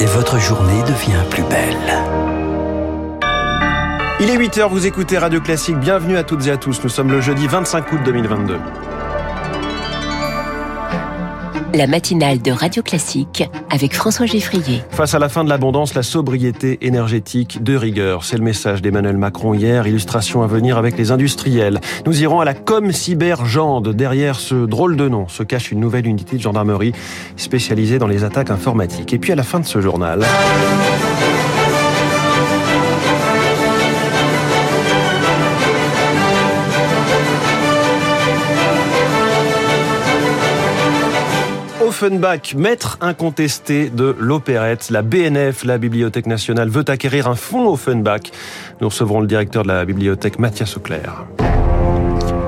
Et votre journée devient plus belle. Il est 8h, vous écoutez Radio Classique. Bienvenue à toutes et à tous. Nous sommes le jeudi 25 août 2022. La matinale de Radio Classique avec François Geffrier. Face à la fin de l'abondance, la sobriété énergétique de rigueur. C'est le message d'Emmanuel Macron hier. Illustration à venir avec les industriels. Nous irons à la Com Cybergende. Derrière ce drôle de nom se cache une nouvelle unité de gendarmerie spécialisée dans les attaques informatiques. Et puis à la fin de ce journal. Offenbach, maître incontesté de l'opérette, la BNF, la Bibliothèque nationale, veut acquérir un fonds Offenbach. Nous recevrons le directeur de la bibliothèque, Mathias Auclair.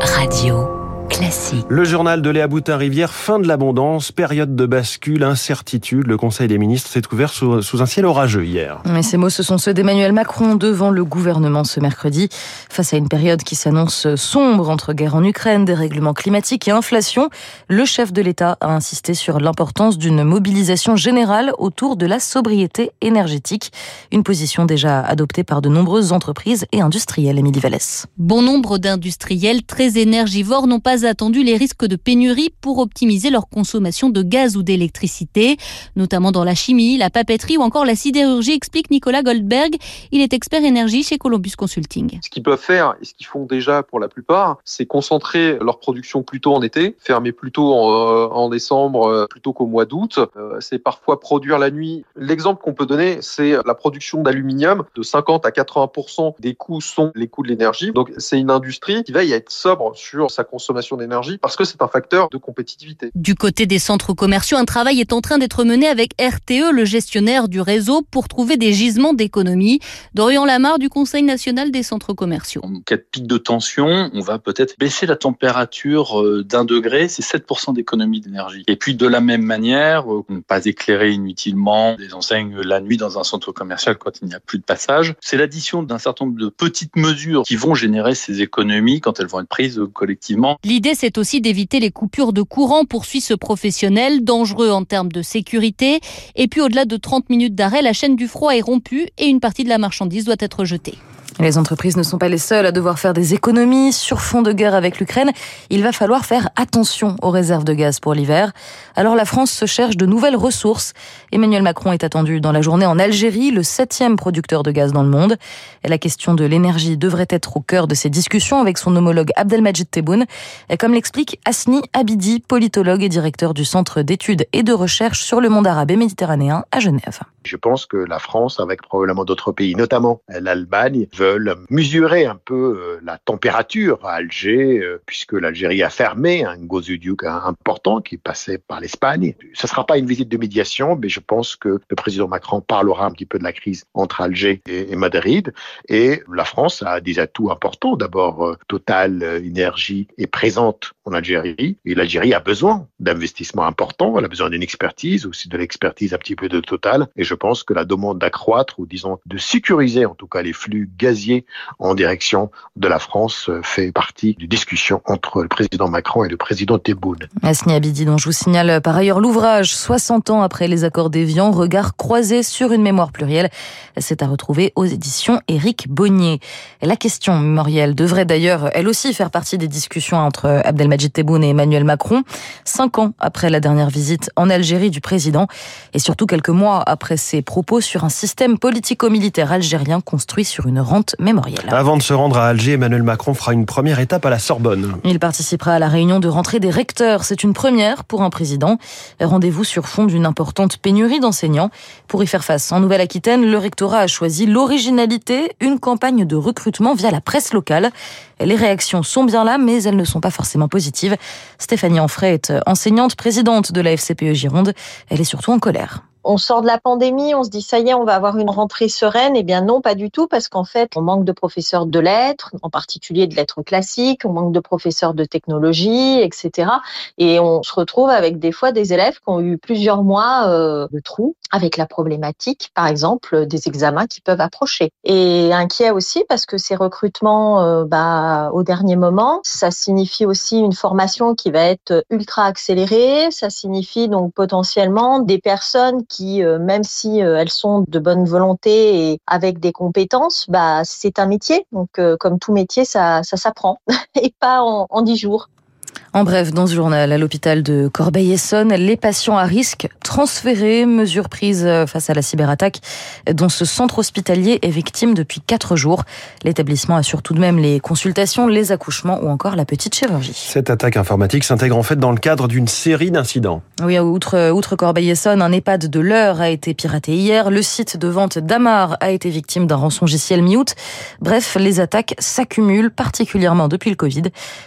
Radio. Classique. Le journal de Léa Boutin-Rivière, fin de l'abondance, période de bascule, incertitude. Le Conseil des ministres s'est ouvert sous, sous, un ciel orageux hier. Mais ces mots, ce sont ceux d'Emmanuel Macron devant le gouvernement ce mercredi. Face à une période qui s'annonce sombre entre guerre en Ukraine, dérèglement climatique et inflation, le chef de l'État a insisté sur l'importance d'une mobilisation générale autour de la sobriété énergétique. Une position déjà adoptée par de nombreuses entreprises et industriels. Émilie Vallès. Bon nombre d'industriels très énergivores n'ont pas attendu les risques de pénurie pour optimiser leur consommation de gaz ou d'électricité, notamment dans la chimie, la papeterie ou encore la sidérurgie, explique Nicolas Goldberg. Il est expert énergie chez Columbus Consulting. Ce qu'ils peuvent faire, et ce qu'ils font déjà pour la plupart, c'est concentrer leur production plutôt en été, fermer plutôt en, en décembre plutôt qu'au mois d'août. C'est parfois produire la nuit. L'exemple qu'on peut donner, c'est la production d'aluminium. De 50 à 80% des coûts sont les coûts de l'énergie. Donc c'est une industrie qui veille à être sobre sur sa consommation d'énergie parce que c'est un facteur de compétitivité. Du côté des centres commerciaux, un travail est en train d'être mené avec RTE, le gestionnaire du réseau, pour trouver des gisements d'économie. Dorian Lamar du Conseil national des centres commerciaux. En cas de pic de tension, on va peut-être baisser la température d'un degré, c'est 7% d'économie d'énergie. Et puis de la même manière, ne pas éclairer inutilement des enseignes la nuit dans un centre commercial quand il n'y a plus de passage. C'est l'addition d'un certain nombre de petites mesures qui vont générer ces économies quand elles vont être prises collectivement. L'idée, c'est aussi d'éviter les coupures de courant, poursuit ce professionnel, dangereux en termes de sécurité. Et puis, au-delà de 30 minutes d'arrêt, la chaîne du froid est rompue et une partie de la marchandise doit être jetée. Les entreprises ne sont pas les seules à devoir faire des économies sur fond de guerre avec l'Ukraine. Il va falloir faire attention aux réserves de gaz pour l'hiver. Alors la France se cherche de nouvelles ressources. Emmanuel Macron est attendu dans la journée en Algérie, le septième producteur de gaz dans le monde. Et la question de l'énergie devrait être au cœur de ses discussions avec son homologue Abdelmajid Tebboune. Comme l'explique Asni Abidi, politologue et directeur du Centre d'études et de recherche sur le monde arabe et méditerranéen à Genève. Je pense que la France, avec probablement d'autres pays, notamment l'Allemagne, veulent mesurer un peu la température à Alger, puisque l'Algérie a fermé un gazoduc important qui passait par l'Espagne. Ce ne sera pas une visite de médiation, mais je pense que le président Macron parlera un petit peu de la crise entre Alger et Madrid. Et la France a des atouts importants. D'abord, Total Énergie est présente en Algérie et l'Algérie a besoin d'investissements importants. Elle a besoin d'une expertise, aussi de l'expertise un petit peu de Total. Et je pense que la demande d'accroître ou disons de sécuriser en tout cas les flux gaziers en direction de la France fait partie d'une discussion entre le président Macron et le président Tebboune. Asni Abidi, dont je vous signale par ailleurs l'ouvrage 60 ans après les accords d'Évian, regard croisé sur une mémoire plurielle. C'est à retrouver aux éditions Éric Bonnier. La question mémorielle devrait d'ailleurs elle aussi faire partie des discussions entre Abdelmajid Tebboune et Emmanuel Macron, cinq ans après la dernière visite en Algérie du président et surtout quelques mois après ses propos sur un système politico-militaire algérien construit sur une rente mémorielle. Avant de se rendre à Alger, Emmanuel Macron fera une première étape à la Sorbonne. Il participera à la réunion de rentrée des recteurs. C'est une première pour un président. Rendez-vous sur fond d'une importante pénurie d'enseignants. Pour y faire face en Nouvelle-Aquitaine, le rectorat a choisi l'originalité, une campagne de recrutement via la presse locale. Les réactions sont bien là, mais elles ne sont pas forcément positives. Stéphanie Anfray est enseignante présidente de la FCPE Gironde. Elle est surtout en colère on sort de la pandémie, on se dit ça y est, on va avoir une rentrée sereine. Eh bien non, pas du tout, parce qu'en fait, on manque de professeurs de lettres, en particulier de lettres classiques, on manque de professeurs de technologie, etc. Et on se retrouve avec des fois des élèves qui ont eu plusieurs mois euh, de trous avec la problématique, par exemple, des examens qui peuvent approcher. Et inquiet aussi parce que ces recrutements euh, bah, au dernier moment, ça signifie aussi une formation qui va être ultra accélérée. Ça signifie donc potentiellement des personnes qui, euh, même si euh, elles sont de bonne volonté et avec des compétences, bah, c'est un métier. Donc, comme tout métier, ça, ça s'apprend et pas en dix jours. En bref, dans ce journal, à l'hôpital de Corbeil-Essonne, les patients à risque transférés, mesures prises face à la cyberattaque dont ce centre hospitalier est victime depuis quatre jours. L'établissement assure tout de même les consultations, les accouchements ou encore la petite chirurgie. Cette attaque informatique s'intègre en fait dans le cadre d'une série d'incidents. Oui, outre, outre Corbeil-Essonne, un EHPAD de l'heure a été piraté hier. Le site de vente d'Amar a été victime d'un rançongiciel mi-août. Bref, les attaques s'accumulent particulièrement depuis le Covid.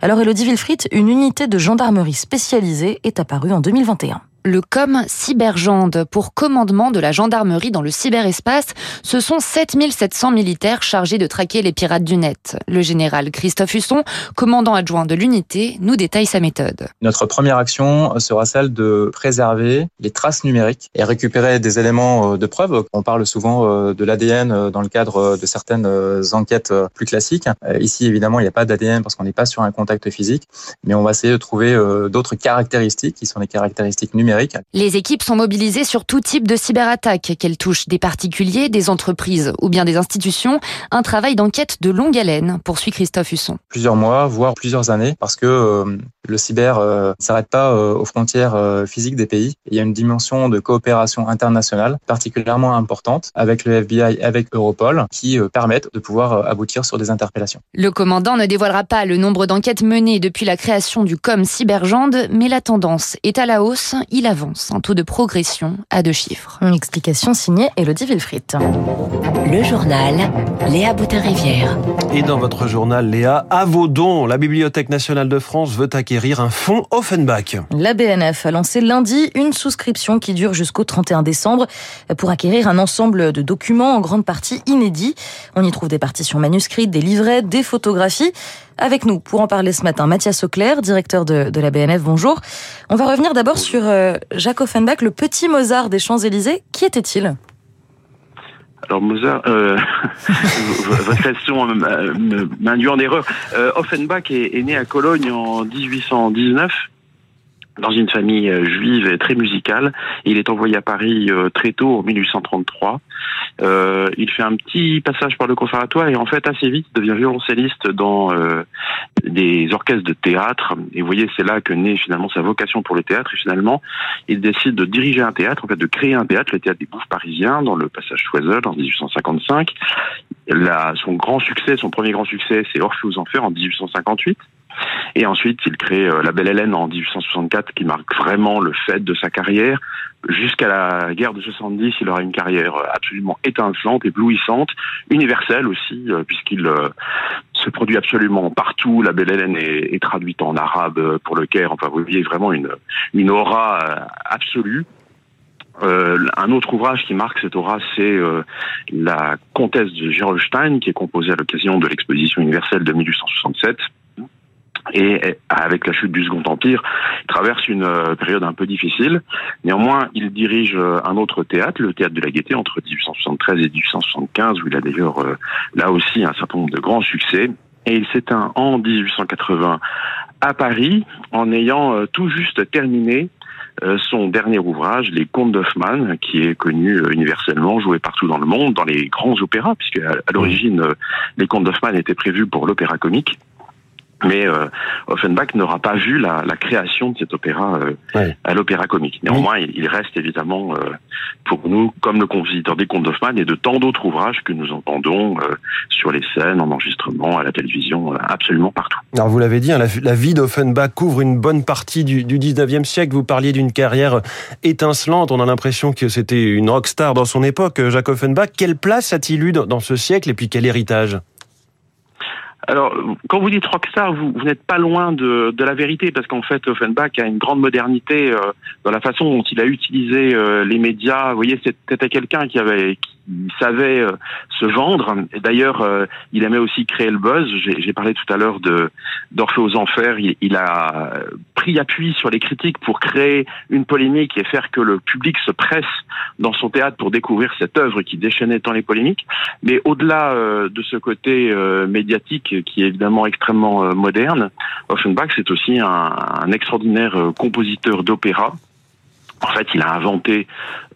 Alors Elodie Wilfried, une unité de gendarmerie spécialisée est apparue en 2021 le COM Cybergende pour commandement de la gendarmerie dans le cyberespace. Ce sont 7700 militaires chargés de traquer les pirates du net. Le général Christophe Husson, commandant adjoint de l'unité, nous détaille sa méthode. Notre première action sera celle de préserver les traces numériques et récupérer des éléments euh, de preuve. On parle souvent euh, de l'ADN euh, dans le cadre de certaines enquêtes plus classiques. Ici, évidemment, il n'y a pas d'ADN parce qu'on n'est pas sur un contact physique, mais on va essayer de trouver d'autres caractéristiques qui sont des caractéristiques numériques les équipes sont mobilisées sur tout type de cyberattaque, qu'elles touchent des particuliers, des entreprises ou bien des institutions. Un travail d'enquête de longue haleine, poursuit Christophe Husson. Plusieurs mois, voire plusieurs années, parce que euh, le cyber euh, ne s'arrête pas euh, aux frontières physiques des pays. Il y a une dimension de coopération internationale particulièrement importante avec le FBI, avec Europol, qui permettent de pouvoir aboutir sur des interpellations. Le commandant ne dévoilera pas le nombre d'enquêtes menées depuis la création du COM Cybergende, mais la tendance est à la hausse. Il avance, un taux de progression à deux chiffres. Une explication signée Elodie Wilfried. Le journal Léa Boutin-Rivière. Et dans votre journal, Léa, à vos dons, la Bibliothèque nationale de France veut acquérir un fonds Offenbach. La BNF a lancé lundi une souscription qui dure jusqu'au 31 décembre pour acquérir un ensemble de documents en grande partie inédits. On y trouve des partitions manuscrites, des livrets, des photographies. Avec nous pour en parler ce matin, Mathias Auclair, directeur de, la BNF. Bonjour. On va revenir d'abord sur euh, Jacques Offenbach, le petit Mozart des Champs-Élysées. Qui était-il? Alors Mozart, euh, votre question m'induit en erreur. Euh, Offenbach est, né à Cologne en 1819 dans une famille euh, juive très musicale. Il est envoyé à Paris euh, très tôt, en 1833. Euh, il fait un petit passage par le conservatoire et en fait assez vite devient violoncelliste dans euh, des orchestres de théâtre. Et vous voyez, c'est là que naît finalement sa vocation pour le théâtre. Et finalement, il décide de diriger un théâtre, en fait de créer un théâtre, le théâtre des Bouffes parisiens, dans le passage Choiseul en 1855. Là, son grand succès, son premier grand succès, c'est Orpheus aux Enfers en 1858. Et ensuite, il crée euh, La Belle Hélène en 1864, qui marque vraiment le fait de sa carrière. Jusqu'à la guerre de 70, il aura une carrière euh, absolument étincelante, éblouissante, universelle aussi, euh, puisqu'il se produit absolument partout. La Belle Hélène est, traduite en arabe pour le Caire. Enfin, vous voyez vraiment une, une aura absolue. un autre ouvrage qui marque cette aura, c'est La Comtesse de Gerolstein, qui est composée à l'occasion de l'exposition universelle de 1867 et avec la chute du Second Empire, il traverse une euh, période un peu difficile. Néanmoins, il dirige euh, un autre théâtre, le théâtre de la Gaîté, entre 1873 et 1875, où il a d'ailleurs euh, là aussi un certain nombre de grands succès. Et il s'éteint en 1880 à Paris, en ayant tout juste terminé son dernier ouvrage, Les Contes d'Hoffmann, qui est connu universellement, joué partout dans le monde, dans les grands opéras, puisque à l'origine, Les Contes d'Hoffmann étaient prévus pour l'opéra comique. Mais euh, Offenbach n'aura pas vu la, la, création de cet opéra euh, à l'opéra comique. Néanmoins, il, reste évidemment euh, pour nous comme le compositeur des contes d'Hoffmann et de tant d'autres ouvrages que nous entendons euh, sur les scènes, en enregistrement, à la télévision, absolument partout. Alors vous l'avez dit, hein, la, la, vie d'Offenbach couvre une bonne partie du, du 19e siècle. Vous parliez d'une carrière étincelante. On a l'impression que c'était une rockstar dans son époque, Jacques Offenbach. Quelle place a-t-il eu dans ce siècle et puis quel héritage? Alors, quand vous dites rockstar, vous, vous n'êtes pas loin de, de, la vérité, parce qu'en fait, Offenbach a une grande modernité euh, dans la façon dont il a utilisé euh, les médias. Vous voyez, c'était quelqu'un qui avait, qui savait euh, se vendre. Et d'ailleurs, euh, il aimait aussi créer le buzz. J'ai parlé tout à l'heure de d'Orphée aux enfers. Il, il, a pris appui sur les critiques pour créer une polémique et faire que le public se presse dans son théâtre pour découvrir cette œuvre qui déchaînait tant les polémiques. Mais au-delà de ce côté médiatique qui est évidemment extrêmement euh, moderne. Offenbach, c'est aussi un, un extraordinaire euh, compositeur d'opéra. En fait, il a inventé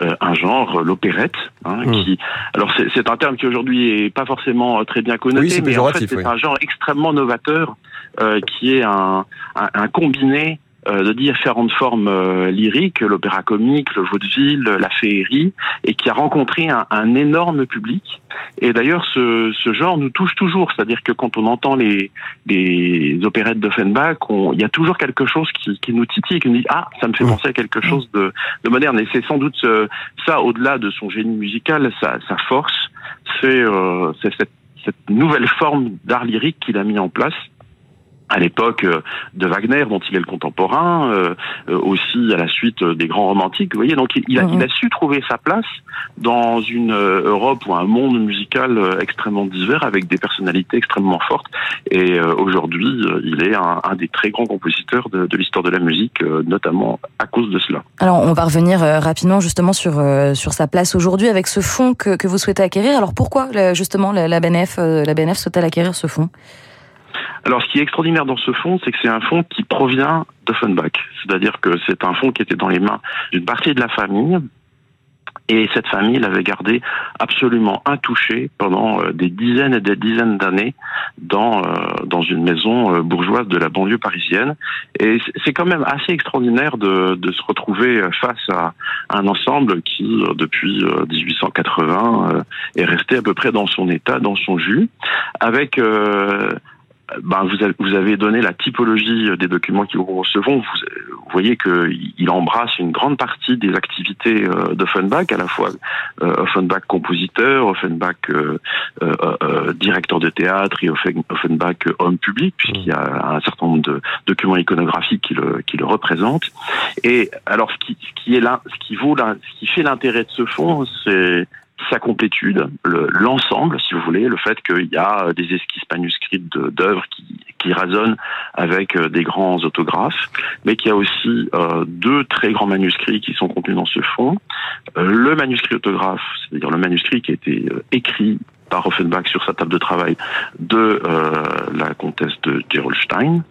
euh, un genre, l'opérette, hein, mmh. qui. Alors, c'est un terme qui aujourd'hui est pas forcément très bien connoté, oui, mais en fait, c'est oui. un genre extrêmement novateur, euh, qui est un, un, un combiné de différentes formes euh, lyriques, l'opéra comique, le vaudeville, la féerie, et qui a rencontré un, un énorme public. Et d'ailleurs, ce, ce, genre nous touche toujours, c'est-à-dire que quand on entend les, les opérettes d'Offenbach, il y a toujours quelque chose qui, qui, nous titille, qui nous dit ah, ça me fait penser à quelque chose de, de moderne. Et c'est sans doute euh, ça, au-delà de son génie musical, sa, sa force, c'est euh, cette, cette nouvelle forme d'art lyrique qu'il a mis en place à l'époque de Wagner, dont il est le contemporain, euh, aussi à la suite des grands romantiques. Vous voyez, donc il a, il a su trouver sa place dans une Europe ou un monde musical extrêmement divers, avec des personnalités extrêmement fortes. Et euh, aujourd'hui, il est un, un, des très grands compositeurs de, de l'histoire de la musique, euh, notamment à cause de cela. Alors, on va revenir rapidement justement sur sur sa place aujourd'hui avec ce fonds que, que vous souhaitez acquérir. Alors, pourquoi justement la, la BNF la BNF souhaite acquérir ce fonds alors, ce qui est extraordinaire dans ce fonds, c'est que c'est un fonds qui provient d'Offenbach. C'est-à-dire que c'est un fonds qui était dans les mains d'une partie de la famille. Et cette famille l'avait gardé absolument intouché pendant des dizaines et des dizaines d'années dans dans une maison bourgeoise de la banlieue parisienne. Et c'est quand même assez extraordinaire de, de se retrouver face à un ensemble qui, depuis 1880, est resté à peu près dans son état, dans son jus, avec ben, vous, avez, donné la typologie des documents qui vous recevront. Vous, voyez qu'il embrasse une grande partie des activités euh, d'Offenbach, à la fois euh, Offenbach compositeur, Offenbach euh, euh, directeur de théâtre et Offenbach homme public, puisqu'il y a un certain nombre de documents iconographiques qui le, qui le représentent. Et alors, ce qui, ce qui est là, ce qui vaut, là, ce qui fait l'intérêt de ce fonds, c'est sa complétude, l'ensemble, le, si vous voulez, le fait qu'il y a des esquisses manuscrites d'œuvres qui, qui résonnent avec des grands autographes, mais qu'il y a aussi euh, deux très grands manuscrits qui sont contenus dans ce fonds. Euh, le manuscrit autographe, c'est-à-dire le manuscrit qui a été euh, écrit par Offenbach sur sa table de travail de euh, la comtesse de Gerolstein.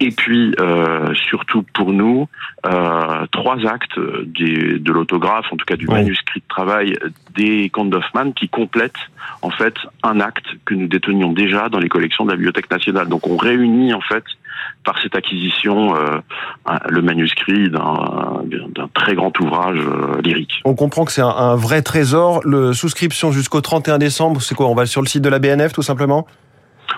Et puis, euh, surtout pour nous, euh, trois actes de l'autographe, en tout cas du oui. manuscrit de travail des d'Hoffmann, qui complètent en fait un acte que nous détenions déjà dans les collections de la Bibliothèque nationale. Donc on réunit en fait par cette acquisition euh, le manuscrit d'un très grand ouvrage euh, lyrique. On comprend que c'est un, un, vrai trésor. Le souscription jusqu'au 31 décembre, c'est quoi? On va sur le site de la BNF tout simplement?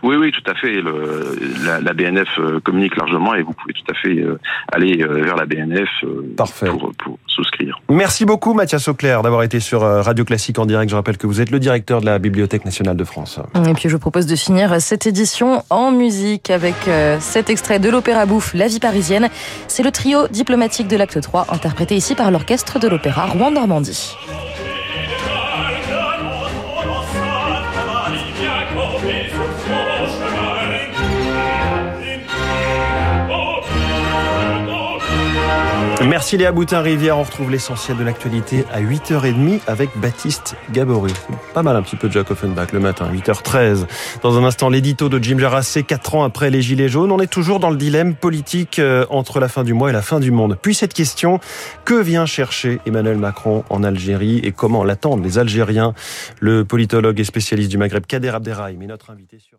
Oui, oui, tout à fait. Le, la, la, BNF communique largement et vous pouvez tout à fait aller vers la BNF Parfait. Pour, pour souscrire. Merci beaucoup Mathias Auclair d'avoir été sur Radio Classique en direct. Je rappelle que vous êtes le directeur de la Bibliothèque nationale de France. Et puis je vous propose de finir cette édition en musique avec cet extrait de l'opéra bouffe La vie parisienne. C'est le trio diplomatique de l'acte 3 interprété ici par l'orchestre de l'opéra Rouen Merci Léa Boutin-Rivière. On retrouve l'essentiel de l'actualité à 8h30 avec Baptiste Gabory. Pas mal un petit peu de Jack Offenbach le matin, 8h13. Dans un instant, l'édito de Jim Jarassé, 4 ans après les Gilets jaunes. On est toujours dans le dilemme politique entre la fin du mois et la fin du monde. Puis cette question, que vient chercher Emmanuel Macron en Algérie et comment l'attendent les Algériens? Le politologue et spécialiste du Maghreb Kader Abderrahim est notre invité sur...